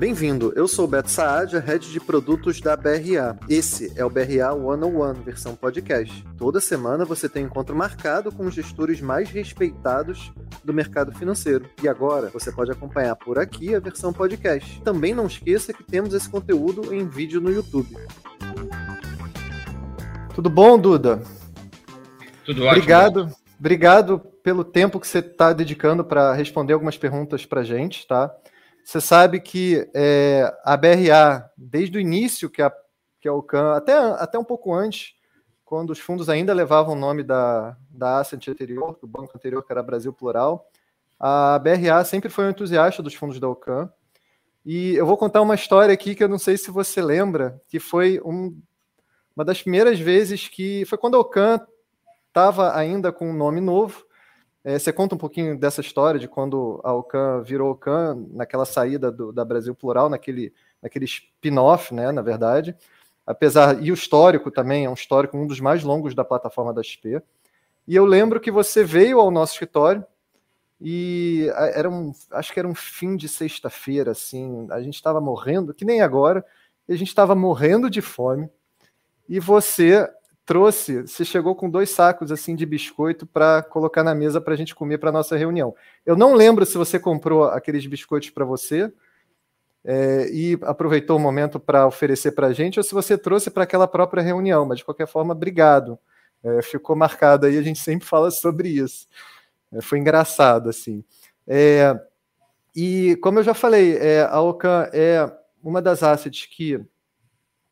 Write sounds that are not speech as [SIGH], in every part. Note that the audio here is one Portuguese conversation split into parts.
Bem-vindo, eu sou o Beto Saad, head de produtos da BRA. Esse é o BRA 101, versão podcast. Toda semana você tem um encontro marcado com os gestores mais respeitados do mercado financeiro. E agora você pode acompanhar por aqui a versão podcast. Também não esqueça que temos esse conteúdo em vídeo no YouTube. Tudo bom, Duda? Tudo ótimo. Obrigado, obrigado pelo tempo que você está dedicando para responder algumas perguntas para a gente, tá? Você sabe que é, a BRA, desde o início que a, que a Ocam, até, até um pouco antes, quando os fundos ainda levavam o nome da, da Ascent anterior, do banco anterior, que era Brasil Plural, a BRA sempre foi um entusiasta dos fundos da Ocam. E eu vou contar uma história aqui que eu não sei se você lembra, que foi um, uma das primeiras vezes que foi quando a Ocam estava ainda com um nome novo é, você conta um pouquinho dessa história de quando a Ocan virou Ocan, naquela saída do, da Brasil Plural, naquele, naquele spin-off, né, na verdade. Apesar, e o histórico também, é um histórico, um dos mais longos da plataforma da XP. E eu lembro que você veio ao nosso escritório e era um, acho que era um fim de sexta-feira, assim, a gente estava morrendo, que nem agora, a gente estava morrendo de fome, e você trouxe, você chegou com dois sacos assim de biscoito para colocar na mesa para a gente comer para nossa reunião. Eu não lembro se você comprou aqueles biscoitos para você é, e aproveitou o momento para oferecer para a gente, ou se você trouxe para aquela própria reunião. Mas de qualquer forma, obrigado. É, ficou marcado aí, a gente sempre fala sobre isso. É, foi engraçado assim. É, e como eu já falei, é, a Ocan é uma das assets que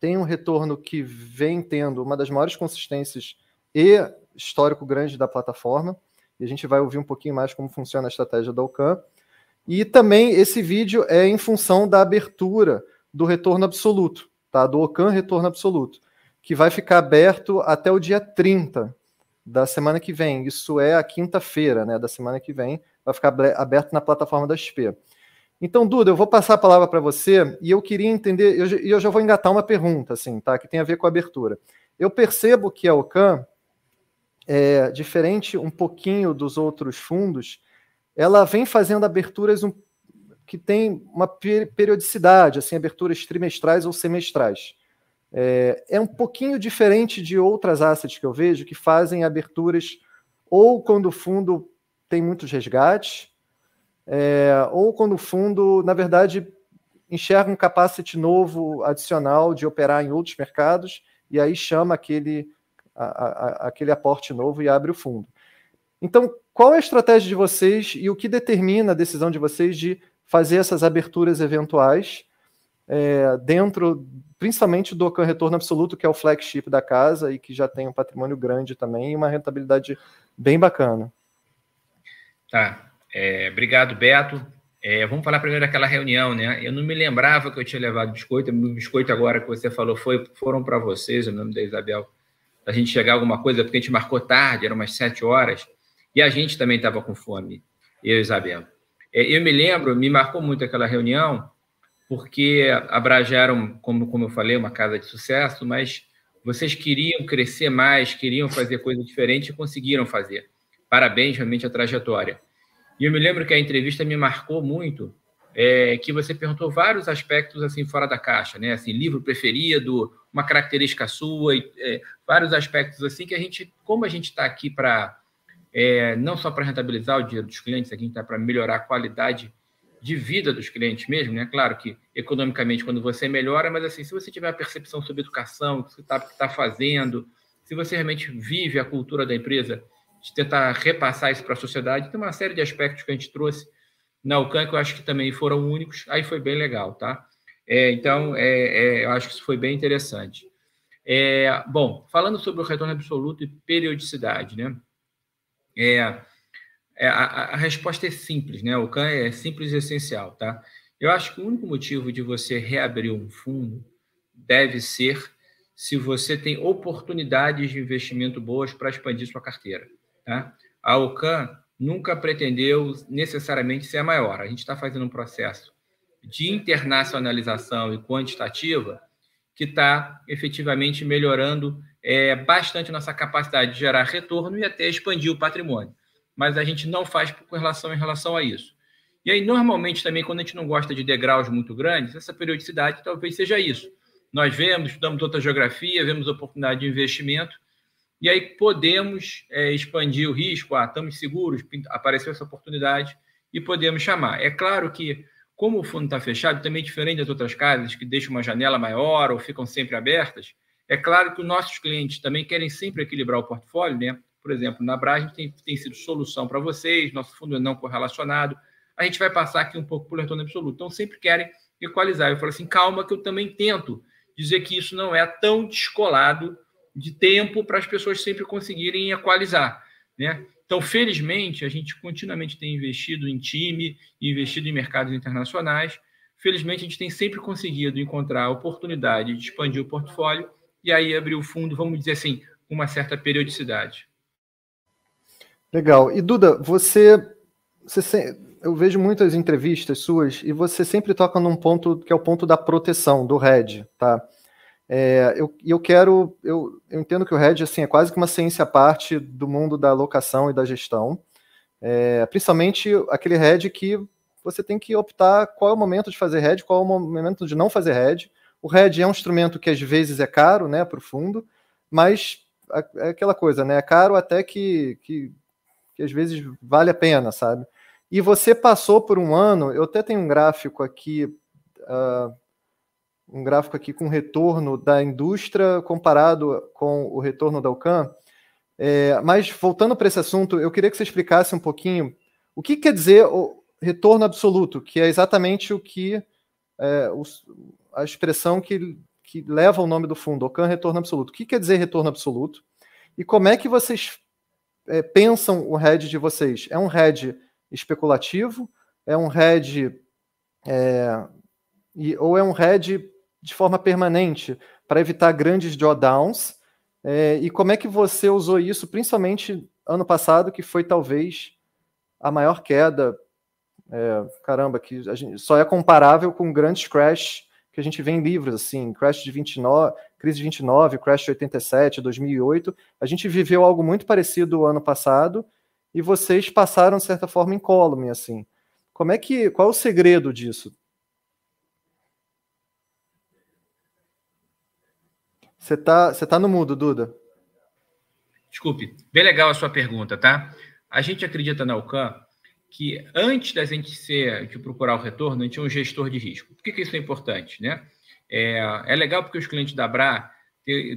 tem um retorno que vem tendo uma das maiores consistências e histórico grande da plataforma. E a gente vai ouvir um pouquinho mais como funciona a estratégia da Ocam. E também esse vídeo é em função da abertura do retorno absoluto, tá? Do Ocam retorno absoluto, que vai ficar aberto até o dia 30 da semana que vem. Isso é a quinta-feira, né, da semana que vem, vai ficar aberto na plataforma da XP. Então, Duda, eu vou passar a palavra para você e eu queria entender, e eu, eu, já vou engatar uma pergunta, assim, tá? Que tem a ver com a abertura. Eu percebo que a OCAM, é, diferente um pouquinho dos outros fundos, ela vem fazendo aberturas um, que tem uma periodicidade, assim, aberturas trimestrais ou semestrais. É, é um pouquinho diferente de outras assets que eu vejo que fazem aberturas ou quando o fundo tem muitos resgates, é, ou quando o fundo, na verdade, enxerga um capacity novo adicional de operar em outros mercados e aí chama aquele, a, a, aquele aporte novo e abre o fundo. Então, qual é a estratégia de vocês e o que determina a decisão de vocês de fazer essas aberturas eventuais é, dentro, principalmente do Retorno Absoluto, que é o flagship da casa e que já tem um patrimônio grande também e uma rentabilidade bem bacana? Tá. É, obrigado, Beto. É, vamos falar primeiro daquela reunião, né? Eu não me lembrava que eu tinha levado biscoito. O biscoito agora que você falou foi, foram para vocês, o nome da Isabel. A gente chegar alguma coisa, porque a gente marcou tarde, eram umas sete horas, e a gente também estava com fome, eu e Isabel. É, eu me lembro, me marcou muito aquela reunião, porque abrajaram, como, como eu falei, uma casa de sucesso, mas vocês queriam crescer mais, queriam fazer coisa diferente e conseguiram fazer. Parabéns, realmente, a trajetória. E eu me lembro que a entrevista me marcou muito, é, que você perguntou vários aspectos assim fora da caixa, né? Assim, livro preferido, uma característica sua, e, é, vários aspectos assim que a gente, como a gente está aqui para é, não só para rentabilizar o dinheiro dos clientes, a gente está para melhorar a qualidade de vida dos clientes mesmo, né? Claro que economicamente quando você melhora, mas assim, se você tiver a percepção sobre educação, o que você está tá fazendo, se você realmente vive a cultura da empresa de tentar repassar isso para a sociedade. Tem uma série de aspectos que a gente trouxe na UCAN que eu acho que também foram únicos, aí foi bem legal, tá? É, então, é, é, eu acho que isso foi bem interessante. É, bom, falando sobre o retorno absoluto e periodicidade, né? É, é a, a, resposta é simples, né? O CAN é simples e essencial, tá? Eu acho que o único motivo de você reabrir um fundo deve ser se você tem oportunidades de investimento boas para expandir sua carteira. Tá? A OCAN nunca pretendeu necessariamente ser a maior. A gente está fazendo um processo de internacionalização e quantitativa que está efetivamente melhorando é, bastante nossa capacidade de gerar retorno e até expandir o patrimônio. Mas a gente não faz com relação em relação a isso. E aí, normalmente, também, quando a gente não gosta de degraus muito grandes, essa periodicidade talvez seja isso. Nós vemos, estudamos outra geografia, vemos oportunidade de investimento, e aí podemos é, expandir o risco, ah, estamos seguros, apareceu essa oportunidade, e podemos chamar. É claro que, como o fundo está fechado, também diferente das outras casas, que deixam uma janela maior ou ficam sempre abertas, é claro que os nossos clientes também querem sempre equilibrar o portfólio, né? Por exemplo, na gente tem, tem sido solução para vocês, nosso fundo é não correlacionado, a gente vai passar aqui um pouco por retorno absoluto. Então, sempre querem equalizar. Eu falo assim, calma, que eu também tento dizer que isso não é tão descolado de tempo para as pessoas sempre conseguirem equalizar, né? Então, felizmente, a gente continuamente tem investido em time, investido em mercados internacionais. Felizmente, a gente tem sempre conseguido encontrar a oportunidade de expandir o portfólio e aí abrir o fundo, vamos dizer assim, com uma certa periodicidade. Legal. E Duda, você, você eu vejo muitas entrevistas suas e você sempre toca num ponto que é o ponto da proteção do RED, tá? É, eu, eu quero, eu, eu, entendo que o RED assim, é quase que uma ciência à parte do mundo da alocação e da gestão, é, principalmente aquele RED que você tem que optar qual é o momento de fazer RED, qual é o momento de não fazer RED. O RED é um instrumento que às vezes é caro né, para o fundo, mas é aquela coisa, né? É caro até que, que, que às vezes vale a pena, sabe? E você passou por um ano, eu até tenho um gráfico aqui. Uh, um gráfico aqui com retorno da indústria comparado com o retorno da UCAM. É, mas voltando para esse assunto, eu queria que você explicasse um pouquinho o que quer dizer o retorno absoluto, que é exatamente o que é, o, a expressão que, que leva o nome do fundo, OCAM retorno absoluto. O que quer dizer retorno absoluto? E como é que vocês é, pensam o RED de vocês? É um RED especulativo? É um RED é, ou é um RED de forma permanente para evitar grandes drawdowns. É, e como é que você usou isso, principalmente ano passado, que foi talvez a maior queda, é, caramba, que só é comparável com grandes crash que a gente vê em livros, assim, crash de 29, crise de 29, crash de 87, 2008. A gente viveu algo muito parecido ano passado e vocês passaram, de certa forma, incólume, assim. Como é que, qual é o segredo disso? Você tá, você tá no mudo, Duda. Desculpe. Bem legal a sua pergunta, tá? A gente acredita na UCAM que antes da gente ser, de procurar o retorno, a gente é um gestor de risco. Por que, que isso é importante, né? É, é legal porque os clientes da Bra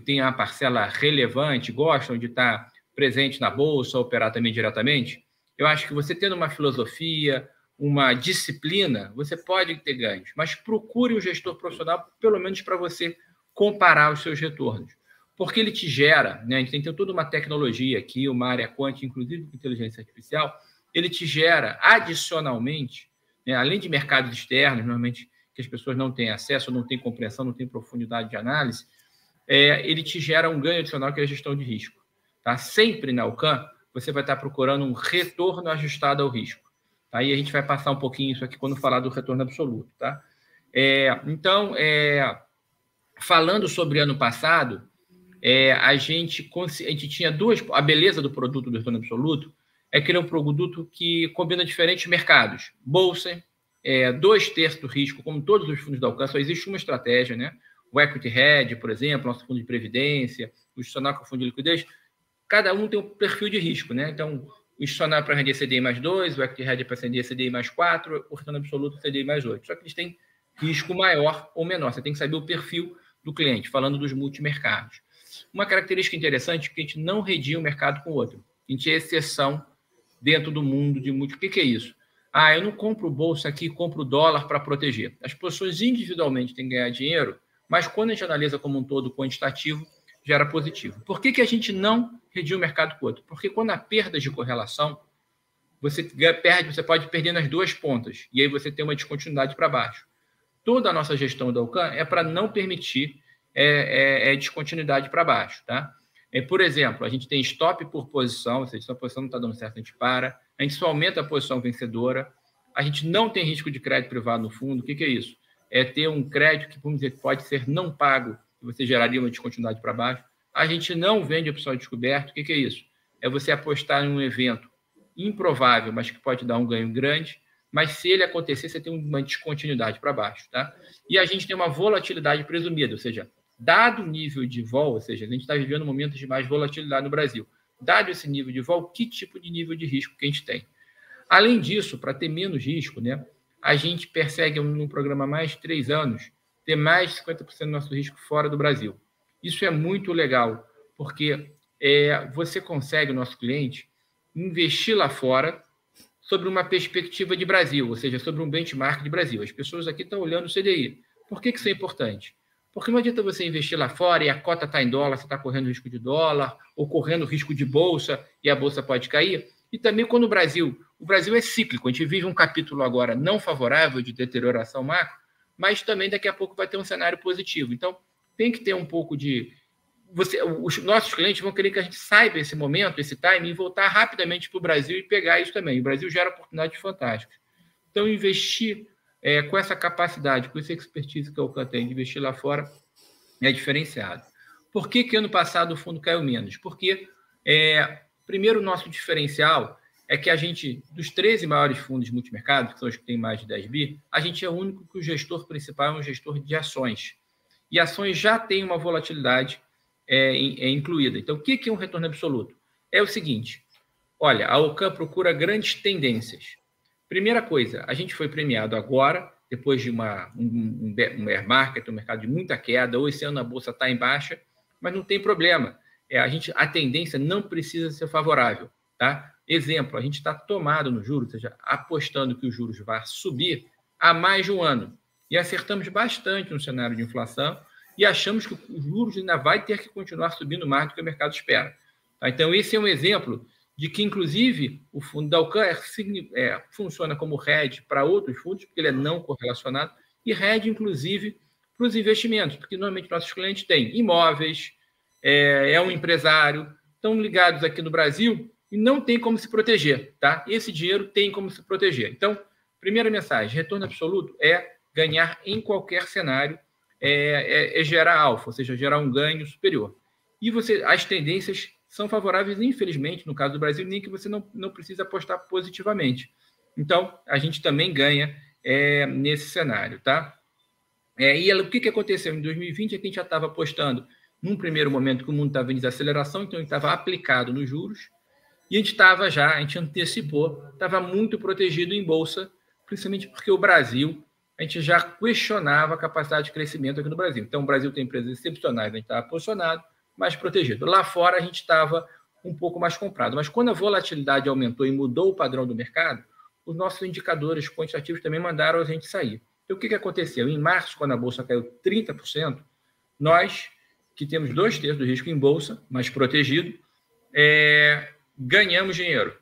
têm uma parcela relevante, gostam de estar presente na bolsa, operar também diretamente. Eu acho que você tendo uma filosofia, uma disciplina, você pode ter ganhos, mas procure um gestor profissional, pelo menos para você comparar os seus retornos. Porque ele te gera, né? a gente tem toda uma tecnologia aqui, uma área quântica, inclusive de inteligência artificial, ele te gera adicionalmente, né? além de mercados externos, normalmente que as pessoas não têm acesso, não têm compreensão, não têm profundidade de análise, é, ele te gera um ganho adicional que é a gestão de risco. Tá? Sempre na UCAM, você vai estar procurando um retorno ajustado ao risco. Aí tá? a gente vai passar um pouquinho isso aqui quando falar do retorno absoluto. Tá? É, então, é, falando sobre ano passado, é, a, gente, a gente tinha duas. A beleza do produto do retorno absoluto é que ele é um produto que combina diferentes mercados. Bolsa, é, dois terços do risco, como todos os fundos da alcance, só existe uma estratégia, né? O Equity Hedge, por exemplo, nosso fundo de previdência, o institucional com o fundo de liquidez, cada um tem um perfil de risco, né? Então, o institucional é para render CDI mais 2, o Equity Hedge é para render CDI mais 4, o retorno absoluto CDI mais 8. Só que eles têm risco maior ou menor. Você tem que saber o perfil do cliente, falando dos multimercados. Uma característica interessante é que a gente não redia um mercado com o outro. A gente é exceção dentro do mundo de multi. O que, que é isso? Ah, eu não compro bolsa aqui, compro dólar para proteger. As pessoas individualmente têm que ganhar dinheiro, mas quando a gente analisa como um todo quantitativo, gera positivo. Por que, que a gente não redia o mercado com o outro? Porque quando há perdas de correlação, você perde, você pode perder nas duas pontas, e aí você tem uma descontinuidade para baixo toda a nossa gestão da UCAN é para não permitir é, é, é descontinuidade para baixo, tá? É, por exemplo, a gente tem stop por posição, ou seja, se a posição não está dando certo, a gente para, a gente só aumenta a posição vencedora, a gente não tem risco de crédito privado no fundo, o que, que é isso? É ter um crédito que, vamos dizer, pode ser não pago, que você geraria uma descontinuidade para baixo. A gente não vende opção de descoberto, o que, que é isso? É você apostar em um evento improvável, mas que pode dar um ganho grande, mas se ele acontecer, você tem uma descontinuidade para baixo, tá? E a gente tem uma volatilidade presumida, ou seja, dado o nível de vol, ou seja, a gente está vivendo momentos de mais volatilidade no Brasil. Dado esse nível de vol, que tipo de nível de risco que a gente tem? Além disso, para ter menos risco, né, a gente persegue no programa mais de três anos ter mais de 50% do nosso risco fora do Brasil. Isso é muito legal, porque é, você consegue, o nosso cliente, investir lá fora sobre uma perspectiva de Brasil, ou seja, sobre um benchmark de Brasil. As pessoas aqui estão olhando o CDI. Por que, que isso é importante? Porque não adianta você investir lá fora e a cota está em dólar, você está correndo risco de dólar, ou correndo risco de bolsa e a bolsa pode cair. E também quando o Brasil, o Brasil é cíclico, a gente vive um capítulo agora não favorável de deterioração macro, mas também daqui a pouco vai ter um cenário positivo. Então, tem que ter um pouco de. Você, os nossos clientes vão querer que a gente saiba esse momento, esse time, e voltar rapidamente para o Brasil e pegar isso também. O Brasil gera oportunidades fantásticas. Então, investir é, com essa capacidade, com essa expertise que a Ocan tem de investir lá fora, é diferenciado. Por que, que ano passado o fundo caiu menos? Porque, é, primeiro, o nosso diferencial é que a gente, dos 13 maiores fundos de multimercado, que são os que têm mais de 10 bi, a gente é o único que o gestor principal é um gestor de ações. E ações já têm uma volatilidade é, é incluída. Então, o que é um retorno absoluto? É o seguinte: olha, a OCAN procura grandes tendências. Primeira coisa, a gente foi premiado agora, depois de uma, um, um bear market, um mercado de muita queda, ou esse ano a bolsa está em baixa, mas não tem problema. É, a, gente, a tendência não precisa ser favorável. Tá? Exemplo, a gente está tomado no juros, ou seja, apostando que os juros vão subir há mais de um ano. E acertamos bastante no cenário de inflação e achamos que os juros ainda vai ter que continuar subindo mais do que o mercado espera. Tá? Então, esse é um exemplo de que, inclusive, o fundo da Alcan é, é, funciona como hedge para outros fundos, porque ele é não correlacionado, e hedge, inclusive, para os investimentos, porque normalmente nossos clientes têm imóveis, é, é um empresário, estão ligados aqui no Brasil e não tem como se proteger, tá? Esse dinheiro tem como se proteger. Então, primeira mensagem: retorno absoluto é ganhar em qualquer cenário, é, é, é gerar alfa, ou seja, gerar um ganho superior. E você, as tendências são favoráveis, infelizmente, no caso do Brasil, nem que você não, não precisa apostar positivamente. Então, a gente também ganha é, nesse cenário, tá? É, e o que, que aconteceu em 2020 é que a gente já estava apostando num primeiro momento que o mundo estava em desaceleração, então ele estava aplicado nos juros, e a gente estava já, a gente antecipou, estava muito protegido em bolsa, principalmente porque o Brasil, a gente já questionava a capacidade de crescimento aqui no Brasil. Então, o Brasil tem empresas excepcionais, a gente estava posicionado, mais protegido. Lá fora a gente estava um pouco mais comprado. Mas quando a volatilidade aumentou e mudou o padrão do mercado, os nossos indicadores quantitativos também mandaram a gente sair. Então, o que, que aconteceu? Em março, quando a bolsa caiu 30%, nós, que temos dois terços do risco em bolsa, mais protegido, é, ganhamos dinheiro.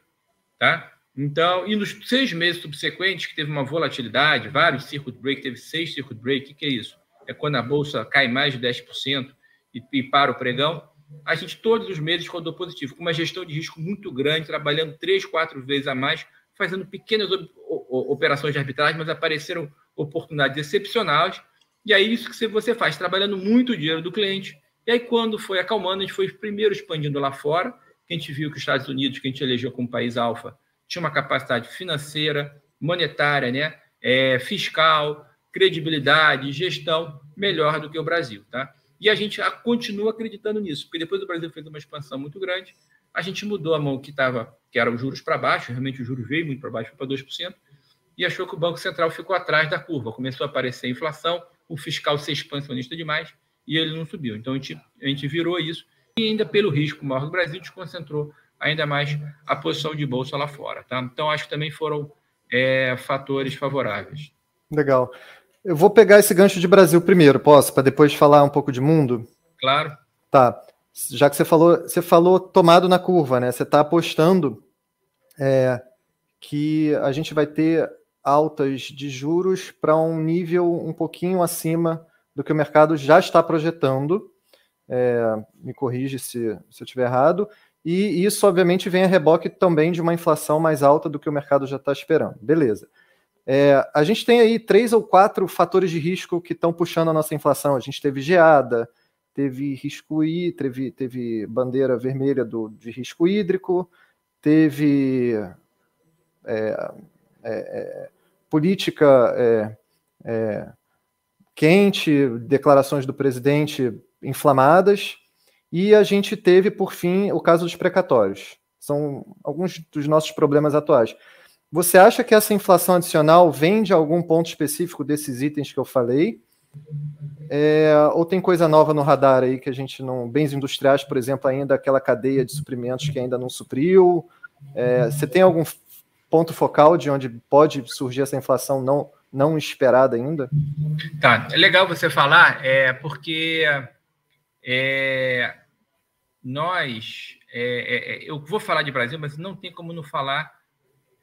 Tá? Então, e nos seis meses subsequentes, que teve uma volatilidade, vários circuit break, teve seis circuit break, o que, que é isso? É quando a bolsa cai mais de 10%, e, e para o pregão, a gente todos os meses rodou positivo, com uma gestão de risco muito grande, trabalhando três, quatro vezes a mais, fazendo pequenas operações de arbitragem, mas apareceram oportunidades excepcionais. E aí, isso que você faz, trabalhando muito o dinheiro do cliente. E aí, quando foi acalmando, a gente foi primeiro expandindo lá fora. A gente viu que os Estados Unidos, que a gente elegeu como país alfa, tinha uma capacidade financeira, monetária, né? É, fiscal, credibilidade, gestão melhor do que o Brasil. Tá? E a gente continua acreditando nisso, porque depois o Brasil fez uma expansão muito grande, a gente mudou a mão que estava, que eram os juros para baixo, realmente o juros veio muito para baixo, foi para 2%, e achou que o Banco Central ficou atrás da curva. Começou a aparecer a inflação, o fiscal ser expansionista demais, e ele não subiu. Então a gente, a gente virou isso, e ainda pelo risco maior do Brasil, desconcentrou ainda mais a posição de bolsa lá fora. Tá? Então acho que também foram é, fatores favoráveis. Legal. Eu vou pegar esse gancho de Brasil primeiro, posso? Para depois falar um pouco de mundo? Claro. Tá. Já que você falou, você falou tomado na curva, né? Você está apostando é, que a gente vai ter altas de juros para um nível um pouquinho acima do que o mercado já está projetando. É, me corrige se, se eu estiver errado. E isso, obviamente, vem a reboque também de uma inflação mais alta do que o mercado já está esperando. Beleza. É, a gente tem aí três ou quatro fatores de risco que estão puxando a nossa inflação. A gente teve geada, teve risco I, teve, teve bandeira vermelha do, de risco hídrico, teve é, é, é política é, é, quente, declarações do presidente inflamadas, e a gente teve, por fim, o caso dos precatórios. São alguns dos nossos problemas atuais. Você acha que essa inflação adicional vem de algum ponto específico desses itens que eu falei? É, ou tem coisa nova no radar aí que a gente não. Bens industriais, por exemplo, ainda aquela cadeia de suprimentos que ainda não supriu. É, você tem algum ponto focal de onde pode surgir essa inflação não, não esperada ainda? Tá, é legal você falar, é, porque é, nós. É, é, eu vou falar de Brasil, mas não tem como não falar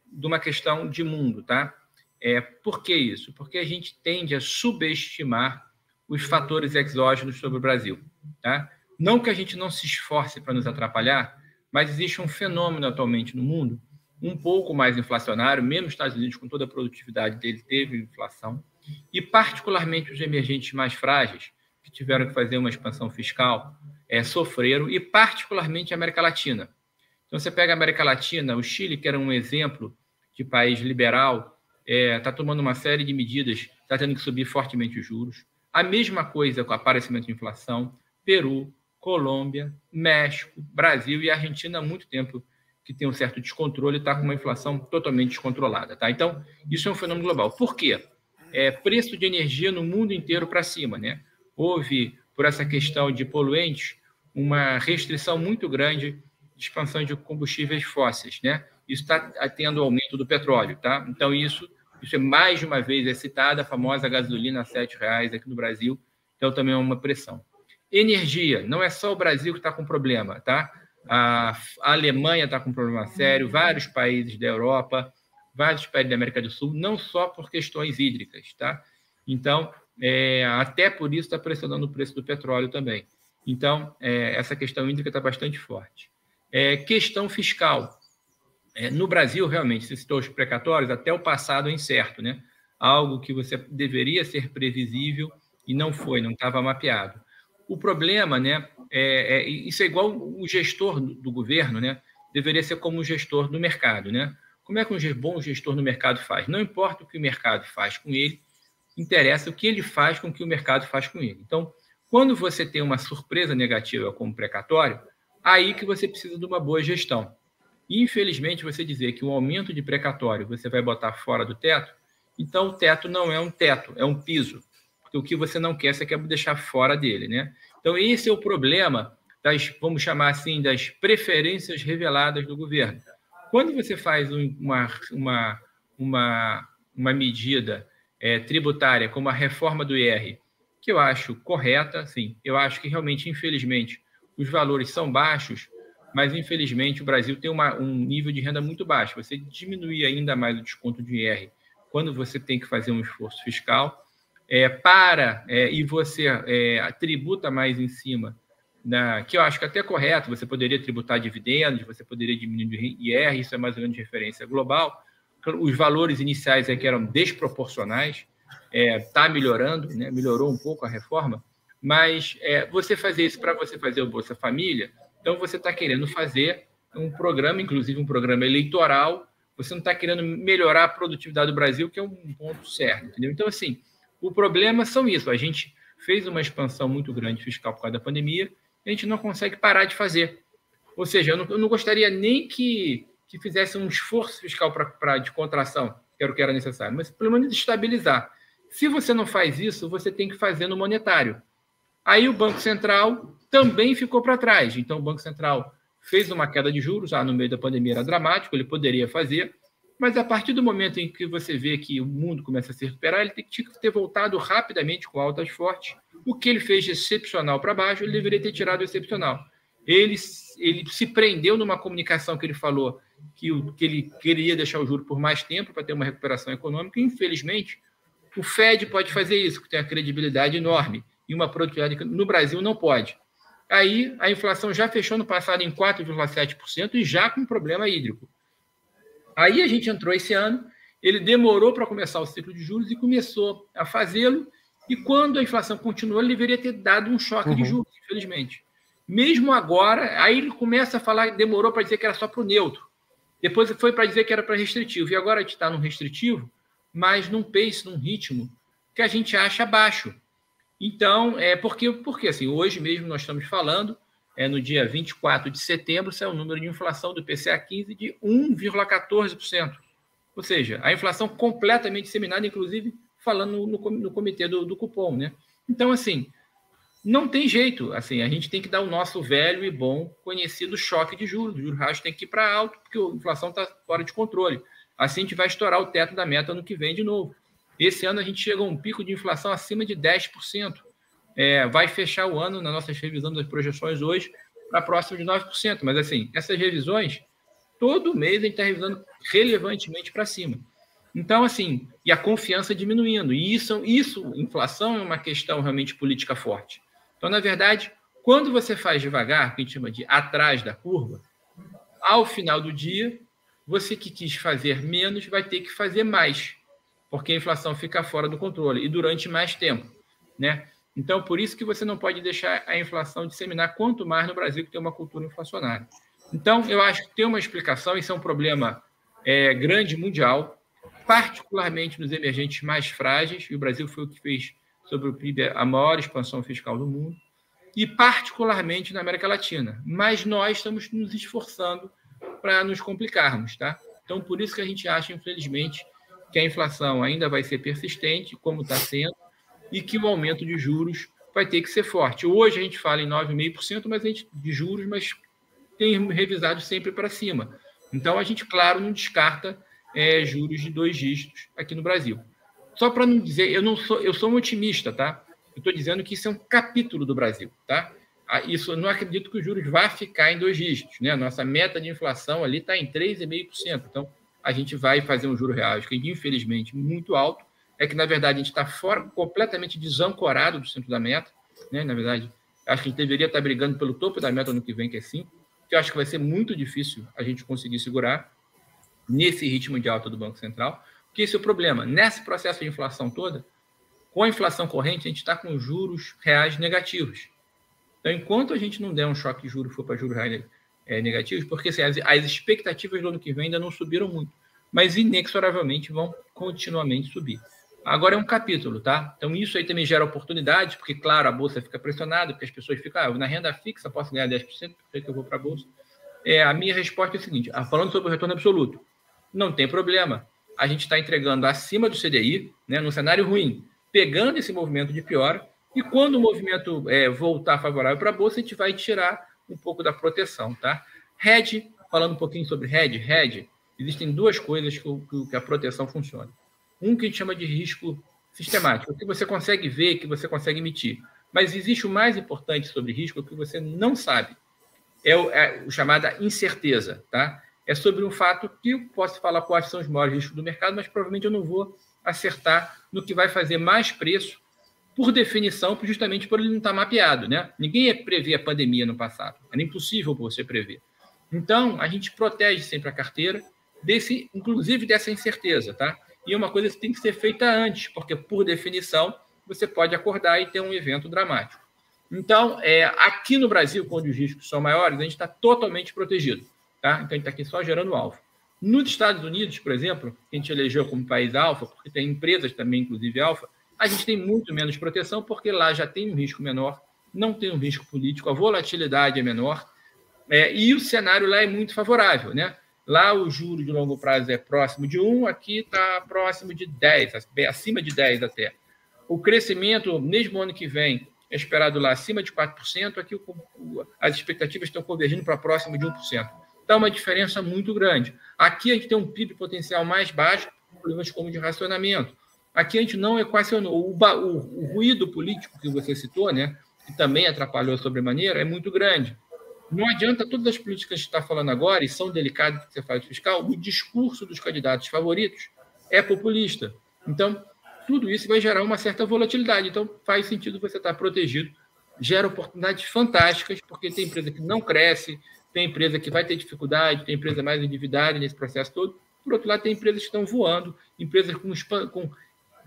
de uma questão de mundo, tá? É, por que isso? Porque a gente tende a subestimar os fatores exógenos sobre o Brasil, tá? Não que a gente não se esforce para nos atrapalhar, mas existe um fenômeno atualmente no mundo um pouco mais inflacionário, mesmo os Estados Unidos, com toda a produtividade dele, teve inflação, e particularmente os emergentes mais frágeis, que tiveram que fazer uma expansão fiscal, é, sofreram, e particularmente a América Latina. Então, você pega a América Latina, o Chile, que era um exemplo de país liberal, está é, tá tomando uma série de medidas, está tendo que subir fortemente os juros. A mesma coisa com o aparecimento de inflação, Peru, Colômbia, México, Brasil e Argentina há muito tempo que tem um certo descontrole está com uma inflação totalmente descontrolada. Tá? Então, isso é um fenômeno global. Por quê? É, preço de energia no mundo inteiro para cima. Né? Houve, por essa questão de poluentes, uma restrição muito grande de expansão de combustíveis fósseis. Né? isso está tendo aumento do petróleo, tá? Então, isso, isso é mais de uma vez é citada, a famosa gasolina a R$ reais aqui no Brasil, então também é uma pressão. Energia, não é só o Brasil que está com problema, tá? A, Alemanha está com problema sério, vários países da Europa, vários países da América do Sul, não só por questões hídricas, tá? Então, é, até por isso está pressionando o preço do petróleo também. Então, é, essa questão hídrica está bastante forte. É, questão fiscal. É, no Brasil, realmente, se citou os precatórios, até o passado é incerto, né? Algo que você deveria ser previsível e não foi, não estava mapeado. O problema, né? É, é, isso é igual o gestor do governo, né? Deveria ser como o gestor do mercado, né? Como é que um bom gestor no mercado faz? Não importa o que o mercado faz com ele, interessa o que ele faz com o que o mercado faz com ele. Então, quando você tem uma surpresa negativa como precatório, aí que você precisa de uma boa gestão. Infelizmente, você dizer que um aumento de precatório você vai botar fora do teto, então o teto não é um teto, é um piso. Porque o que você não quer, você quer deixar fora dele, né? Então, esse é o problema das, vamos chamar assim, das preferências reveladas do governo. Quando você faz uma, uma, uma, uma medida é, tributária como a reforma do IR, que eu acho correta, sim, eu acho que realmente, infelizmente, os valores são baixos, mas infelizmente o Brasil tem uma, um nível de renda muito baixo. Você diminuir ainda mais o desconto de IR quando você tem que fazer um esforço fiscal é, para é, e você é, tributa mais em cima, da, que eu acho que é até correto, você poderia tributar dividendos, você poderia diminuir IR, isso é mais ou menos referência global. Os valores iniciais é que eram desproporcionais, está é, melhorando, né, melhorou um pouco a reforma, mas é, você fazer isso para você fazer o Bolsa Família, então, você está querendo fazer um programa, inclusive um programa eleitoral, você não está querendo melhorar a produtividade do Brasil, que é um ponto certo, entendeu? Então, assim, o problema são isso. A gente fez uma expansão muito grande fiscal por causa da pandemia, a gente não consegue parar de fazer. Ou seja, eu não, eu não gostaria nem que, que fizesse um esforço fiscal pra, de contração, que era o que era necessário, mas pelo menos estabilizar. Se você não faz isso, você tem que fazer no monetário. Aí o Banco Central também ficou para trás. Então, o Banco Central fez uma queda de juros, já no meio da pandemia era dramático, ele poderia fazer, mas a partir do momento em que você vê que o mundo começa a se recuperar, ele tinha que ter voltado rapidamente com altas fortes. O que ele fez de excepcional para baixo, ele deveria ter tirado excepcional. Ele, ele se prendeu numa comunicação que ele falou que, que ele queria deixar o juro por mais tempo para ter uma recuperação econômica. Infelizmente, o Fed pode fazer isso, que tem a credibilidade enorme, e uma produtividade que no Brasil não pode. Aí a inflação já fechou no passado em 4,7% e já com problema hídrico. Aí a gente entrou esse ano, ele demorou para começar o ciclo de juros e começou a fazê-lo. E quando a inflação continuou, ele deveria ter dado um choque uhum. de juros, infelizmente. Mesmo agora, aí ele começa a falar, demorou para dizer que era só para o neutro. Depois foi para dizer que era para restritivo. E agora a gente está no restritivo, mas num pace, num ritmo que a gente acha baixo. Então, é porque, porque assim, hoje mesmo nós estamos falando, é no dia 24 de setembro, saiu o número de inflação do PCA 15 de 1,14%. Ou seja, a inflação completamente disseminada, inclusive falando no, no comitê do, do cupom, né? Então, assim, não tem jeito. Assim, a gente tem que dar o nosso velho e bom conhecido choque de juros. O juros reais tem que ir para alto, porque a inflação está fora de controle. Assim a gente vai estourar o teto da meta no que vem de novo. Esse ano a gente chegou a um pico de inflação acima de 10%. É, vai fechar o ano, na nossa revisão das projeções hoje, para próximo de 9%. Mas, assim, essas revisões, todo mês a gente está revisando relevantemente para cima. Então, assim, e a confiança diminuindo. E isso, isso, inflação é uma questão realmente política forte. Então, na verdade, quando você faz devagar, que a gente chama de atrás da curva, ao final do dia, você que quis fazer menos vai ter que fazer mais porque a inflação fica fora do controle e durante mais tempo, né? Então, por isso que você não pode deixar a inflação disseminar quanto mais no Brasil que tem uma cultura inflacionária. Então, eu acho que tem uma explicação, isso é um problema é, grande mundial, particularmente nos emergentes mais frágeis, e o Brasil foi o que fez sobre o PIB a maior expansão fiscal do mundo, e particularmente na América Latina. Mas nós estamos nos esforçando para nos complicarmos, tá? Então, por isso que a gente acha, infelizmente, que a inflação ainda vai ser persistente, como está sendo, e que o aumento de juros vai ter que ser forte. Hoje a gente fala em 9,5% mas a gente, de juros, mas tem revisado sempre para cima. Então a gente, claro, não descarta é, juros de dois dígitos aqui no Brasil. Só para não dizer, eu não sou, eu sou um otimista, tá? Eu estou dizendo que isso é um capítulo do Brasil, tá? Ah, isso eu não acredito que os juros vá ficar em dois dígitos, né? Nossa meta de inflação ali está em 3,5%. Então, a gente vai fazer um juro real, que infelizmente muito alto, é que na verdade a gente está fora, completamente desancorado do centro da meta, né? Na verdade, acho que a gente deveria estar tá brigando pelo topo da meta no que vem, que é 5, que eu acho que vai ser muito difícil a gente conseguir segurar nesse ritmo de alta do Banco Central, porque esse é o problema. Nesse processo de inflação toda, com a inflação corrente, a gente está com juros reais negativos. Então, enquanto a gente não der um choque de juros for para juros reais é, negativos, porque assim, as, as expectativas do ano que vem ainda não subiram muito, mas inexoravelmente vão continuamente subir. Agora é um capítulo, tá? Então isso aí também gera oportunidade, porque, claro, a bolsa fica pressionada, porque as pessoas ficam, ah, na renda fixa posso ganhar 10%, por que eu vou para a bolsa? É, a minha resposta é a seguinte: ah, falando sobre o retorno absoluto, não tem problema. A gente está entregando acima do CDI, né, num cenário ruim, pegando esse movimento de piora, e quando o movimento é, voltar favorável para a bolsa, a gente vai tirar um pouco da proteção, tá? Hedge, falando um pouquinho sobre hedge, hedge, existem duas coisas que, que a proteção funciona. Um que a gente chama de risco sistemático, que você consegue ver, que você consegue emitir. Mas existe o mais importante sobre risco que você não sabe. É o, é o chamada incerteza, tá? É sobre um fato que eu posso falar quais são os maiores riscos do mercado, mas provavelmente eu não vou acertar no que vai fazer mais preço por definição, justamente por ele não estar mapeado, né? Ninguém ia prever a pandemia no passado, era impossível você prever. Então, a gente protege sempre a carteira, desse, inclusive dessa incerteza, tá? E é uma coisa que tem que ser feita antes, porque, por definição, você pode acordar e ter um evento dramático. Então, é, aqui no Brasil, quando os riscos são maiores, a gente está totalmente protegido, tá? Então, a gente está aqui só gerando alfa. Nos Estados Unidos, por exemplo, a gente elegeu como país alfa, porque tem empresas também, inclusive alfa, a gente tem muito menos proteção, porque lá já tem um risco menor, não tem um risco político, a volatilidade é menor, é, e o cenário lá é muito favorável. Né? Lá o juro de longo prazo é próximo de 1, aqui está próximo de 10, acima de 10 até. O crescimento, mesmo ano que vem, é esperado lá acima de 4%, aqui as expectativas estão convergindo para próximo de 1%. Então, uma diferença muito grande. Aqui a gente tem um PIB potencial mais baixo, problemas como de racionamento. Aqui a gente não equacionou. O, o, o ruído político que você citou, né, que também atrapalhou sobremaneira, é muito grande. Não adianta todas as políticas que está falando agora, e são delicadas que você faz fiscal, o discurso dos candidatos favoritos é populista. Então, tudo isso vai gerar uma certa volatilidade. Então, faz sentido você estar protegido. Gera oportunidades fantásticas, porque tem empresa que não cresce, tem empresa que vai ter dificuldade, tem empresa mais endividada nesse processo todo. Por outro lado, tem empresas que estão voando, empresas com, com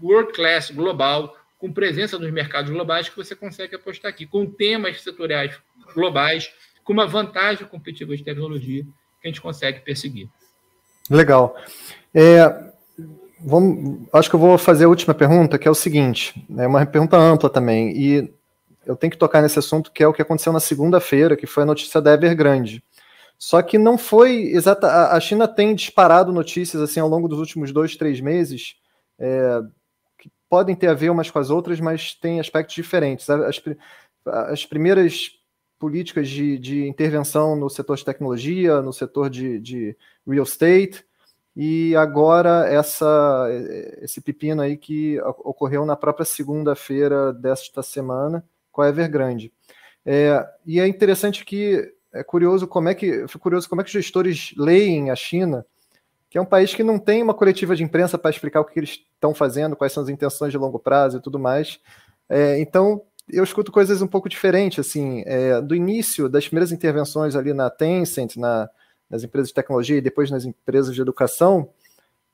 world class global, com presença nos mercados globais que você consegue apostar aqui, com temas setoriais globais, com uma vantagem competitiva de tecnologia que a gente consegue perseguir. Legal. É, vamos, acho que eu vou fazer a última pergunta, que é o seguinte, é uma pergunta ampla também, e eu tenho que tocar nesse assunto, que é o que aconteceu na segunda-feira, que foi a notícia da Evergrande. Só que não foi exata. A China tem disparado notícias assim ao longo dos últimos dois, três meses, é, que podem ter a ver umas com as outras, mas tem aspectos diferentes. As, as primeiras políticas de, de, intervenção no setor de tecnologia, no setor de, de real estate, e agora essa, esse pepino aí que ocorreu na própria segunda-feira desta semana com a Evergrande. É, e é interessante que é curioso como é que curioso como é que os gestores leem a China, que é um país que não tem uma coletiva de imprensa para explicar o que eles estão fazendo, quais são as intenções de longo prazo e tudo mais. É, então eu escuto coisas um pouco diferentes, assim, é, do início das primeiras intervenções ali na Tencent, na, nas empresas de tecnologia e depois nas empresas de educação,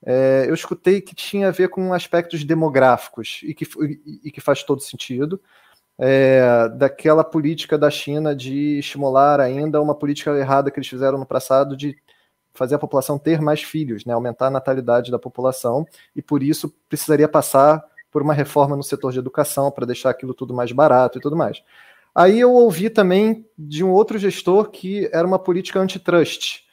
é, eu escutei que tinha a ver com aspectos demográficos e que, e que faz todo sentido. É, daquela política da China de estimular ainda uma política errada que eles fizeram no passado de fazer a população ter mais filhos, né, aumentar a natalidade da população, e por isso precisaria passar por uma reforma no setor de educação para deixar aquilo tudo mais barato e tudo mais. Aí eu ouvi também de um outro gestor que era uma política antitrust,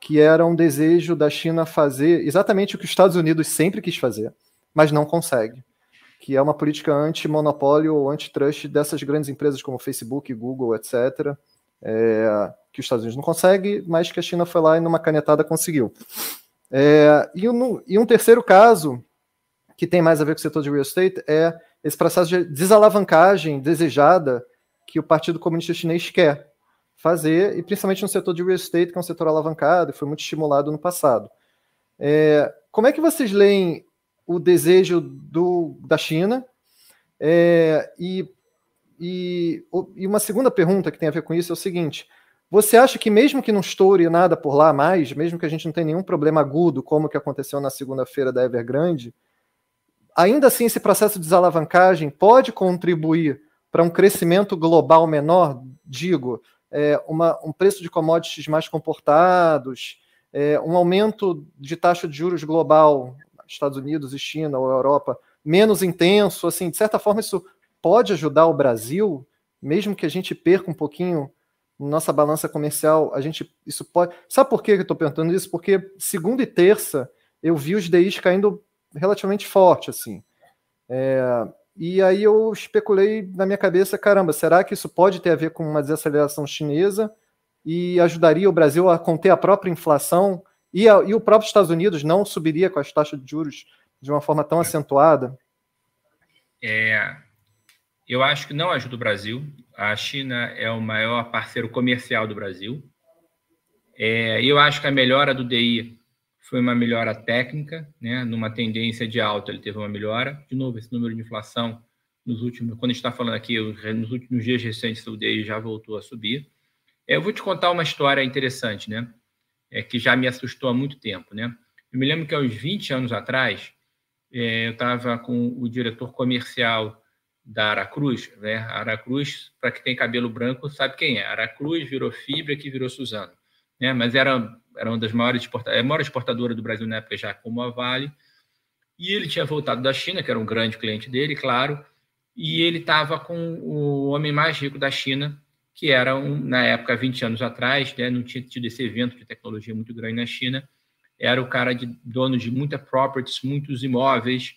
que era um desejo da China fazer exatamente o que os Estados Unidos sempre quis fazer, mas não consegue, que é uma política anti-monopólio ou antitrust dessas grandes empresas como Facebook, Google, etc., é, que os Estados Unidos não consegue, mas que a China foi lá e numa canetada conseguiu. É, e, um, e um terceiro caso que tem mais a ver com o setor de real estate é esse processo de desalavancagem desejada que o Partido Comunista Chinês quer fazer, e principalmente no setor de real estate, que é um setor alavancado e foi muito estimulado no passado. É, como é que vocês leem o desejo do, da China? É, e, e, e uma segunda pergunta que tem a ver com isso é o seguinte: você acha que mesmo que não estoure nada por lá mais, mesmo que a gente não tenha nenhum problema agudo, como que aconteceu na segunda-feira da Evergrande, ainda assim esse processo de desalavancagem pode contribuir para um crescimento global menor, digo, é, uma, um preço de commodities mais comportados, é, um aumento de taxa de juros global, Estados Unidos e China ou Europa, menos intenso, assim, de certa forma isso pode ajudar o Brasil, mesmo que a gente perca um pouquinho nossa balança comercial, a gente isso pode. Sabe por que eu estou perguntando isso? Porque segunda e terça eu vi os DIs caindo relativamente forte, assim. É, e aí eu especulei na minha cabeça, caramba, será que isso pode ter a ver com uma desaceleração chinesa e ajudaria o Brasil a conter a própria inflação e, a, e o próprio Estados Unidos não subiria com as taxas de juros de uma forma tão acentuada? É, eu acho que não ajuda o Brasil. A China é o maior parceiro comercial do Brasil. É, eu acho que a melhora do DI foi uma melhora técnica, né? Numa tendência de alta, ele teve uma melhora. De novo, esse número de inflação nos últimos, quando a gente está falando aqui, nos últimos dias recentes, o DI já voltou a subir. É, eu vou te contar uma história interessante, né? É, que já me assustou há muito tempo, né? Eu me lembro que há uns 20 anos atrás, é, eu estava com o diretor comercial da Aracruz, né? Aracruz, para quem tem cabelo branco, sabe quem é. Aracruz virou Fibra, que virou Suzano. Né? Mas era era uma das maiores exportadoras, é a maior exportadora do Brasil na época já como a Vale, e ele tinha voltado da China, que era um grande cliente dele, claro, e ele estava com o homem mais rico da China, que era, um, na época, 20 anos atrás, né, não tinha tido esse evento de tecnologia muito grande na China, era o cara de dono de muita properties, muitos imóveis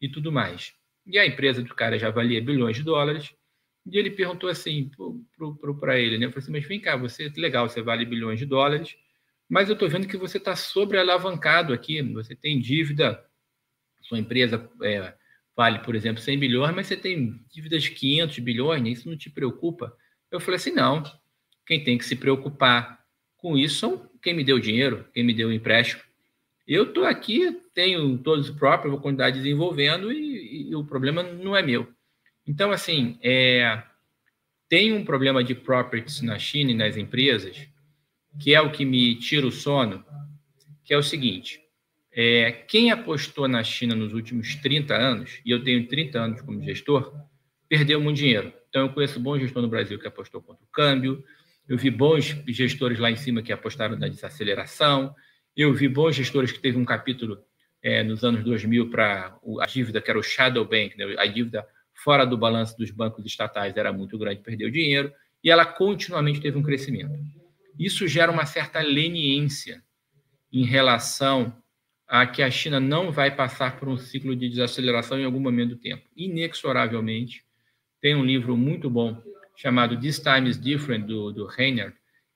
e tudo mais. E a empresa do cara já valia bilhões de dólares, e ele perguntou assim para ele, né? Eu falei assim, mas vem cá, você, legal, você vale bilhões de dólares, mas eu estou vendo que você está sobrealavancado aqui, você tem dívida, sua empresa é, vale, por exemplo, 100 bilhões, mas você tem dívidas de 500 bilhões, né? isso não te preocupa? Eu falei assim, não, quem tem que se preocupar com isso são quem me deu dinheiro, quem me deu o empréstimo. Eu estou aqui, tenho todos os próprios, vou continuar desenvolvendo e, e, o problema não é meu. Então, assim, é, tem um problema de properties na China e nas empresas que é o que me tira o sono, que é o seguinte: é, quem apostou na China nos últimos 30 anos, e eu tenho 30 anos como gestor, perdeu muito dinheiro. Então, eu conheço bons gestores no Brasil que apostou contra o câmbio, eu vi bons gestores lá em cima que apostaram na desaceleração, eu vi bons gestores que teve um capítulo é, nos anos 2000 para a dívida que era o shadow bank, né, a dívida fora do balanço dos bancos estatais era muito grande, perdeu dinheiro, e ela continuamente teve um crescimento. Isso gera uma certa leniência em relação a que a China não vai passar por um ciclo de desaceleração em algum momento do tempo. Inexoravelmente, tem um livro muito bom chamado This Time is Different, do, do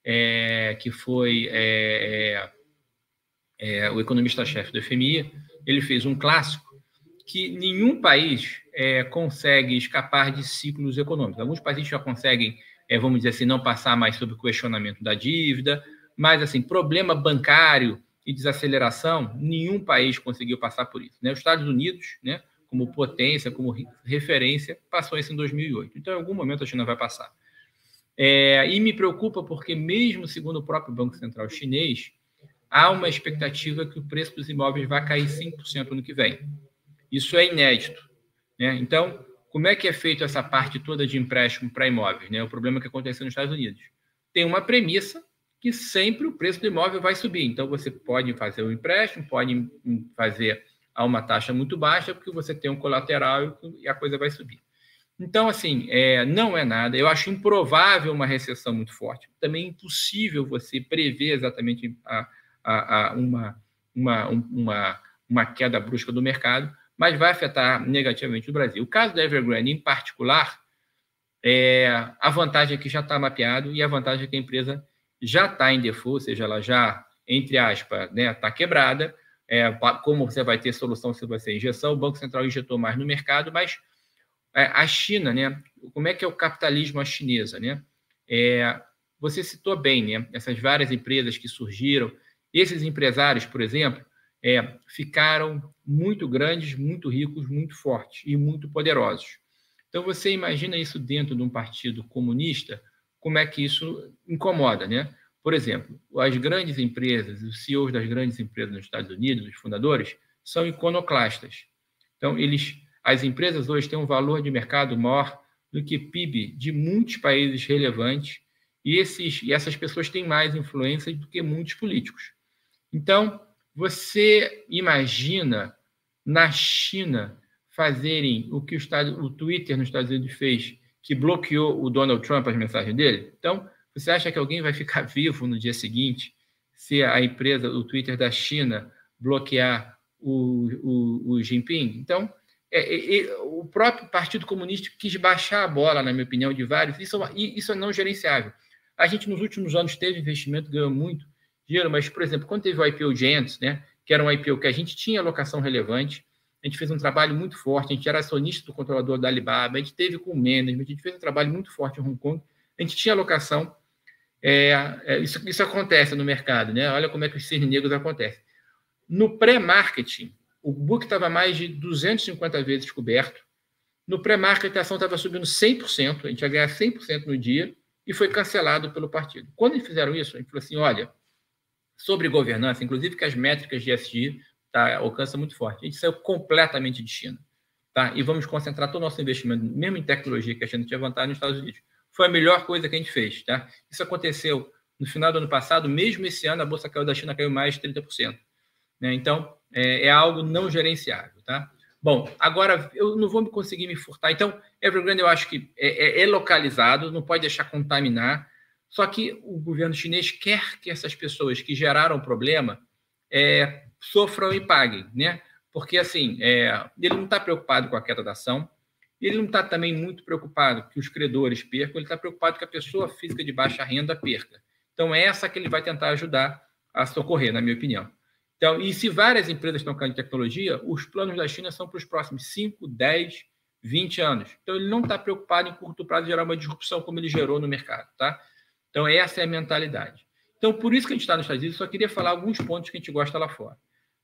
é, que foi é, é, é o economista-chefe do FMI. Ele fez um clássico que nenhum país é, consegue escapar de ciclos econômicos. Alguns países já conseguem, é, vamos dizer assim, não passar mais sobre o questionamento da dívida, mas assim, problema bancário e desaceleração, nenhum país conseguiu passar por isso. Né? Os Estados Unidos, né, como potência, como referência, passou isso em 2008. Então, em algum momento, a China vai passar. É, e me preocupa porque, mesmo segundo o próprio Banco Central chinês, há uma expectativa que o preço dos imóveis vai cair 5% no que vem. Isso é inédito. Né? Então, como é que é feito essa parte toda de empréstimo para imóveis? Né? O problema que aconteceu nos Estados Unidos. Tem uma premissa que sempre o preço do imóvel vai subir. Então, você pode fazer o empréstimo, pode fazer a uma taxa muito baixa, porque você tem um colateral e a coisa vai subir. Então, assim, é, não é nada. Eu acho improvável uma recessão muito forte. Também é impossível você prever exatamente a, a, a uma, uma, uma, uma queda brusca do mercado, mas vai afetar negativamente o Brasil. O caso da Evergrande, em particular, é, a vantagem é que já está mapeado e a vantagem é que a empresa já está em default, ou seja, ela já, entre aspas, está né, tá quebrada. É, como você vai ter solução se vai ser injeção, o Banco Central injetou mais no mercado, mas é, a China, né? Como é que é o capitalismo chinesa, né? É, você citou bem, né? Essas várias empresas que surgiram, esses empresários, por exemplo, é, ficaram muito grandes, muito ricos, muito fortes e muito poderosos. Então você imagina isso dentro de um partido comunista, como é que isso incomoda, né? Por exemplo, as grandes empresas, os CEOs das grandes empresas nos Estados Unidos, os fundadores, são iconoclastas. Então, eles, as empresas hoje têm um valor de mercado maior do que PIB de muitos países relevantes, e, esses, e essas pessoas têm mais influência do que muitos políticos. Então, você imagina na China fazerem o que o, Estado, o Twitter nos Estados Unidos fez que bloqueou o Donald Trump as mensagens dele? Então, você acha que alguém vai ficar [LAUGHS] vivo no dia seguinte se a empresa, o Twitter da China, bloquear o, o, o Jinping? Então, é, é, é, o próprio Partido Comunista quis baixar a bola, na minha opinião, de vários. Isso, é isso é não gerenciável. A gente, nos últimos anos, teve investimento, ganhou muito dinheiro, mas, por exemplo, quando teve o IPO Giants, né, que era um IPO que a gente tinha alocação relevante, a gente fez um trabalho muito forte, a gente era acionista do controlador da Alibaba, a gente teve com o management, a gente fez um trabalho muito forte em Hong Kong, a gente tinha alocação. É, é, isso, isso acontece no mercado, né? Olha como é que os cisnes negros acontecem. No pré-marketing, o book estava mais de 250 vezes coberto. No pré-marketing, a ação estava subindo 100%, a gente ia ganhar 100% no dia, e foi cancelado pelo partido. Quando eles fizeram isso, a gente falou assim: olha, sobre governança, inclusive que as métricas de SG tá, alcança muito forte. A gente saiu completamente de China. Tá? E vamos concentrar todo o nosso investimento, mesmo em tecnologia, que a China tinha vantagem nos Estados Unidos. Foi a melhor coisa que a gente fez. Tá? Isso aconteceu no final do ano passado, mesmo esse ano, a bolsa caiu da China caiu mais de 30%. Né? Então, é, é, algo não gerenciável. Tá? Bom, agora eu não vou conseguir me furtar. Então, Evergrande eu acho que é, é, é localizado, não pode deixar contaminar. Só que o governo chinês quer que essas pessoas que geraram o problema é, sofram e paguem, né? Porque, assim, é, ele não está preocupado com a queda da ação, ele não está também muito preocupado que os credores percam, ele está preocupado que a pessoa física de baixa renda perca. Então, é essa que ele vai tentar ajudar a socorrer, na minha opinião. Então, e se várias empresas estão caindo em tecnologia, os planos da China são para os próximos 5, 10, 20 anos. Então, ele não está preocupado em curto prazo gerar uma disrupção como ele gerou no mercado, tá? Então, essa é a mentalidade. Então, por isso que a gente está nos Estados Unidos, só queria falar alguns pontos que a gente gosta lá fora.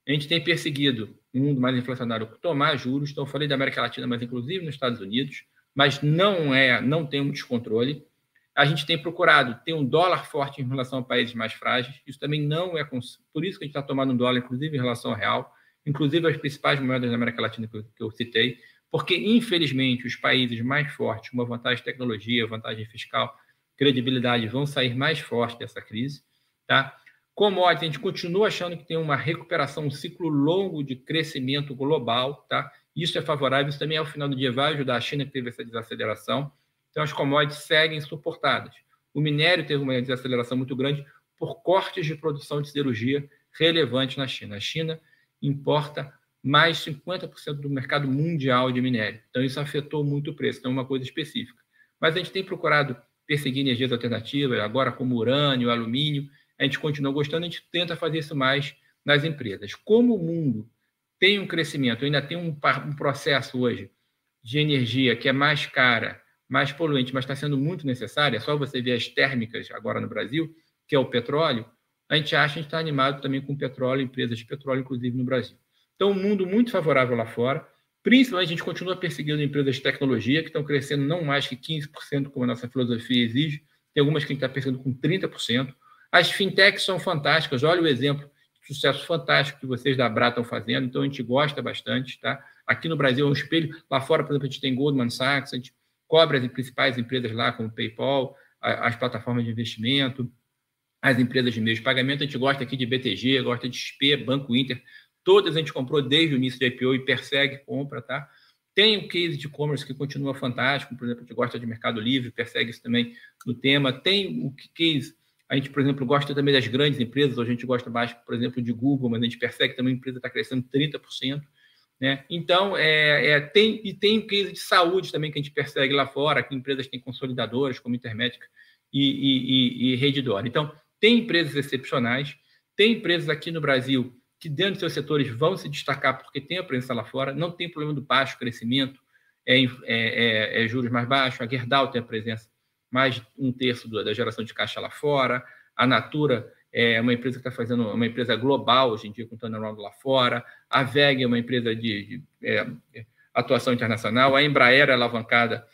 A gente tem perseguido um mundo mais inflacionário tomar juros. Então, falei da América Latina, mas inclusive nos Estados Unidos, mas não é, não tem um descontrole. A gente tem procurado ter um dólar forte em relação a países mais frágeis. Isso também não é por isso que a gente está tomando um dólar, inclusive em relação ao real, inclusive as principais moedas da América Latina que eu, que eu citei, porque infelizmente os países mais fortes, uma vantagem de tecnologia, vantagem fiscal, credibilidade, vão sair mais fortes dessa crise, tá? Commodities, a gente continua achando que tem uma recuperação, um ciclo longo de crescimento global, tá? Isso é favorável, isso também ao final do dia vai ajudar a China que teve essa desaceleração. Então as commodities seguem suportadas. O minério teve uma desaceleração muito grande por cortes de produção de siderurgia relevantes na China. A China importa mais 50% do mercado mundial de minério. Então isso afetou muito o preço, então é uma coisa específica. Mas a gente tem procurado perseguir energias alternativas, agora como urânio, alumínio, a gente continua gostando, a gente tenta fazer isso mais nas empresas. Como o mundo tem um crescimento, ainda tem um, um processo hoje de energia que é mais cara, mais poluente, mas está sendo muito necessária, é só você ver as térmicas agora no Brasil, que é o petróleo, a gente acha, gente está animado também com petróleo, empresas de petróleo, inclusive no Brasil. Então, um mundo muito favorável lá fora, principalmente a gente continua perseguindo empresas de tecnologia, que estão crescendo não mais que 15%, como a nossa filosofia exige, tem algumas que a gente está perseguindo com 30%, as fintechs são fantásticas, olha o exemplo de sucesso fantástico que vocês da Abra estão fazendo, então a gente gosta bastante, tá? Aqui no Brasil é um espelho, lá fora, por exemplo, a gente tem Goldman Sachs, a gente cobre as principais empresas lá, como PayPal, as plataformas de investimento, as empresas de meio de pagamento, a gente gosta aqui de BTG, gosta de XP, Banco Inter, todas a gente comprou desde o início do IPO e persegue compra, tá? Tem o case de e-commerce que continua fantástico, por exemplo, a gente gosta de Mercado Livre, persegue isso também no tema. Tem o case a gente, por exemplo, gosta também das grandes empresas, a gente gosta mais, por exemplo, de Google, mas a gente percebe que também a empresa está crescendo 30%. Né? Então, é, é, tem, e tem case de saúde também que a gente persegue lá fora, que empresas têm consolidadoras como Intermédica e, e, e, e Redditor. Então, tem empresas excepcionais, tem empresas aqui no Brasil que dentro dos seus setores vão se destacar porque tem a presença lá fora, não tem problema do baixo crescimento, é, é, é, é juros mais baixos, a Gerdau tem a presença mais um terço da geração de caixa lá fora. A Natura é uma empresa que está fazendo uma empresa global hoje em dia com turnaround lá fora. A VEG é uma empresa de, de é, atuação internacional. A Embraer é alavancada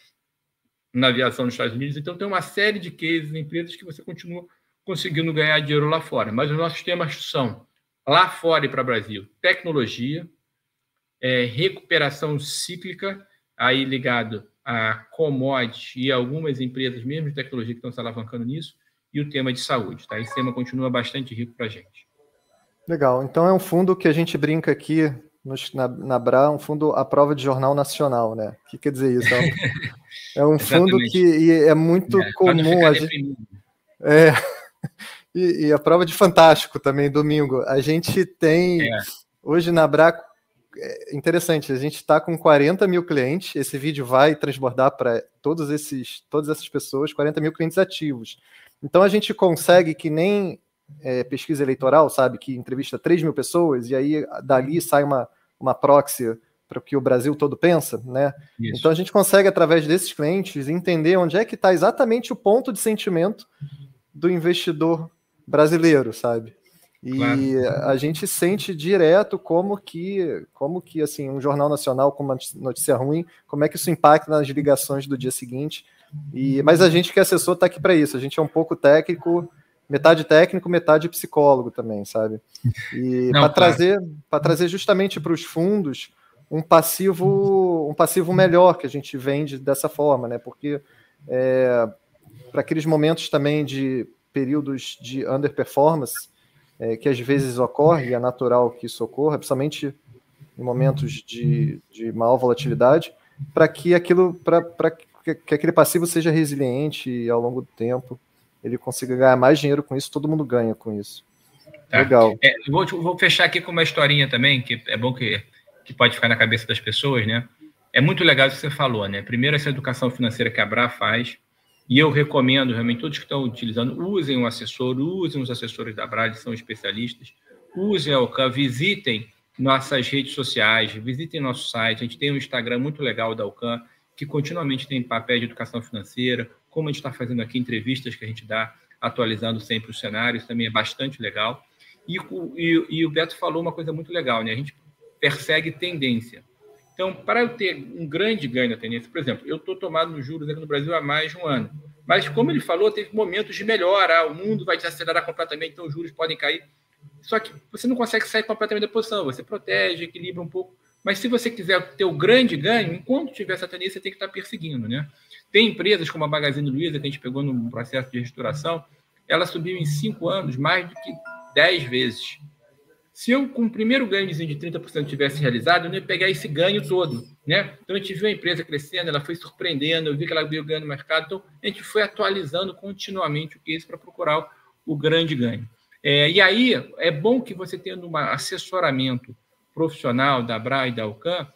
na aviação nos Estados Unidos. Então, tem uma série de cases, empresas que você continua conseguindo ganhar dinheiro lá fora. Mas os nossos temas são, lá fora e para o Brasil, tecnologia, é, recuperação cíclica, aí ligado a commodity e algumas empresas, mesmo de tecnologia, que estão se alavancando nisso, e o tema de saúde. Tá? Esse tema continua bastante rico para a gente. Legal. Então é um fundo que a gente brinca aqui na, na BRA, um fundo à prova de jornal nacional, né? O que quer dizer isso? É um, [LAUGHS] é fundo que é muito é, comum. A gente, é, [LAUGHS] e, e, a prova de fantástico também, domingo. A gente tem é. hoje na BRA é interessante, a gente está com 40 mil clientes, esse vídeo vai transbordar para todos esses, todas essas pessoas, 40 mil clientes ativos. Então a gente consegue que nem é, pesquisa eleitoral, sabe, que entrevista 3 mil pessoas e aí dali sai uma, uma proxy para o que o Brasil todo pensa, né? Isso. Então a gente consegue, através desses clientes, entender onde é que está exatamente o ponto de sentimento do investidor brasileiro, sabe? E claro. a gente sente direto como que, como que assim, um jornal nacional com uma notícia ruim, como é que isso impacta nas ligações do dia seguinte. E, mas a gente que é assessor está aqui para isso. A gente é um pouco técnico, metade técnico, metade psicólogo também, sabe? E [LAUGHS] para claro. trazer, para trazer justamente para os fundos um passivo, um passivo melhor que a gente vende dessa forma, né? Porque é, para aqueles momentos também de períodos de underperformance é, que às vezes ocorre, e é natural que isso ocorra, principalmente em momentos de, de maior volatilidade, para que aquilo, para que, que aquele passivo seja resiliente e ao longo do tempo ele consiga ganhar mais dinheiro com isso, todo mundo ganha com isso. Tá. Legal. É, vou, vou, fechar aqui com uma historinha também, que é bom que, que pode ficar na cabeça das pessoas, né? É muito legal o que você falou, né? Primeiro, essa educação financeira que a Bra faz, e eu recomendo realmente, todos que estão utilizando, usem um assessor, usem os assessores da Brad, são especialistas, usem a Alcan, visitem nossas redes sociais, visitem nosso site. A gente tem um Instagram muito legal da Alcan, que continuamente tem papel de educação financeira, como a gente está fazendo aqui, entrevistas que a gente dá, atualizando sempre os cenários, também é bastante legal. E, e, e o Beto falou uma coisa muito legal, né? A gente persegue tendência. Então, para eu ter um grande ganho na tendência, por exemplo, eu estou tomado nos juros aqui no Brasil há mais de um ano. Mas, como ele falou, teve momentos de melhora, ah, o mundo vai desacelerar completamente, então os juros podem cair. Só que você não consegue sair completamente da posição, você protege, equilibra um pouco. Mas se você quiser ter o grande ganho, enquanto tiver essa tendência, você tem que estar perseguindo, né? Tem empresas como a Magazine Luiza, que a gente pegou no processo de restauração, ela subiu em cinco anos mais do que 10 vezes. Se eu, com o primeiro ganhozinho de 30% tivesse realizado, eu não ia pegar esse ganho todo. Né? Então, a gente viu a empresa crescendo, ela foi surpreendendo, eu vi que ela veio ganhando mercado, então a gente foi atualizando continuamente o case para procurar o, grande ganho. É, e aí, é bom que você tendo um assessoramento profissional da BRA e da UCAM,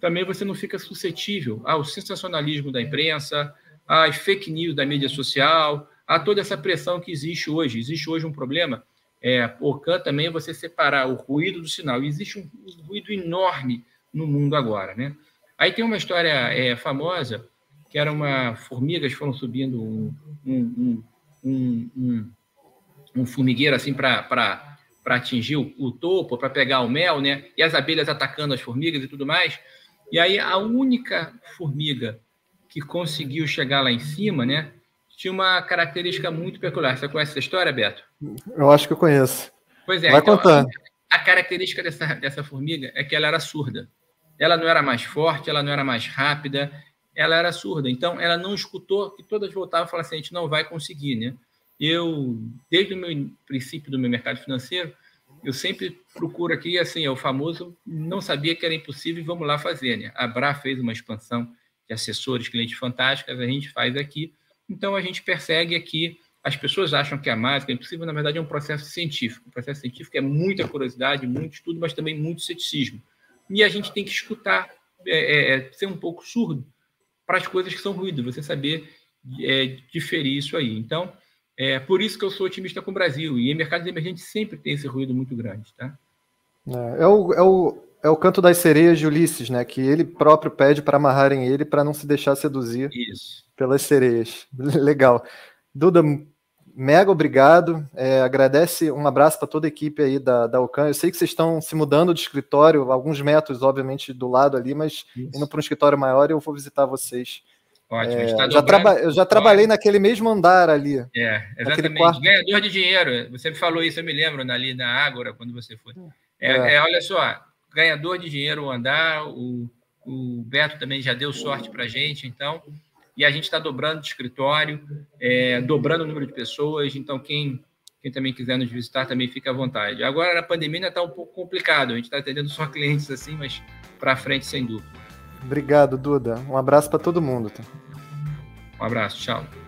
também você não fica suscetível ao sensacionalismo da imprensa, às fake news da mídia social, a toda essa pressão que existe hoje. Existe hoje um problema, é, OCAM também é você separar o ruído do sinal. E existe um, ruído enorme no mundo agora, né? Aí tem uma história é, famosa, que era uma formigas foram subindo um, um, um, um, um formigueiro assim para atingir o, o topo, para pegar o mel, né? E as abelhas atacando as formigas e tudo mais. E aí a única formiga que conseguiu chegar lá em cima, né? Tinha uma característica muito peculiar. Você conhece essa história, Beto? Eu acho que eu conheço. Pois é. Vai então, contando. A, a característica dessa, dessa formiga é que ela era surda. Ela não era mais forte, ela não era mais rápida, ela era surda. Então, ela não escutou que todas voltavam e falavam assim: a gente não vai conseguir, né? Eu, desde o meu princípio do meu mercado financeiro, eu sempre procuro aqui, assim, é o famoso não sabia que era impossível e vamos lá fazer, né? A Bra fez uma expansão de assessores, clientes fantásticas, a gente faz aqui. Então, a gente persegue aqui. As pessoas acham que é mágica, é impossível, na verdade, é um processo científico. O processo científico é muita curiosidade, muito estudo, mas também muito ceticismo. E a gente tem que escutar, é, é, é, ser um pouco surdo para as coisas que são ruído, você saber é, diferir isso aí. Então, é por isso que eu sou otimista com o Brasil. E em mercados emergentes sempre tem esse ruído muito grande. Tá? É, é, o, é, o, é o canto das sereias de Ulisses, né? Que ele próprio pede para amarrarem ele para não se deixar seduzir isso. pelas sereias. [LAUGHS] Legal. Duda, mega obrigado. É, agradece um abraço para toda a equipe aí da, da Ocan. Eu sei que vocês estão se mudando de escritório, alguns metros, obviamente, do lado ali, mas Isso. indo para um escritório maior eu vou visitar vocês. Ótimo, é, já traba eu já trabalhei naquele mesmo andar ali. É, exatamente. Ganhador de dinheiro. Você me falou isso, eu me lembro, ali na Ágora, quando você foi. É, é. é olha só, ganhador de dinheiro o andar, o, o Beto também já deu sorte para gente, então e a gente está dobrando de escritório, é, dobrando o número de pessoas. Então, quem, quem também quiser nos visitar também fica à vontade. Agora, na pandemia, está um pouco complicado. A gente está atendendo só clientes assim, mas para frente, sem dúvida. Obrigado, Duda. Um abraço para todo mundo. Tá? Um abraço, tchau.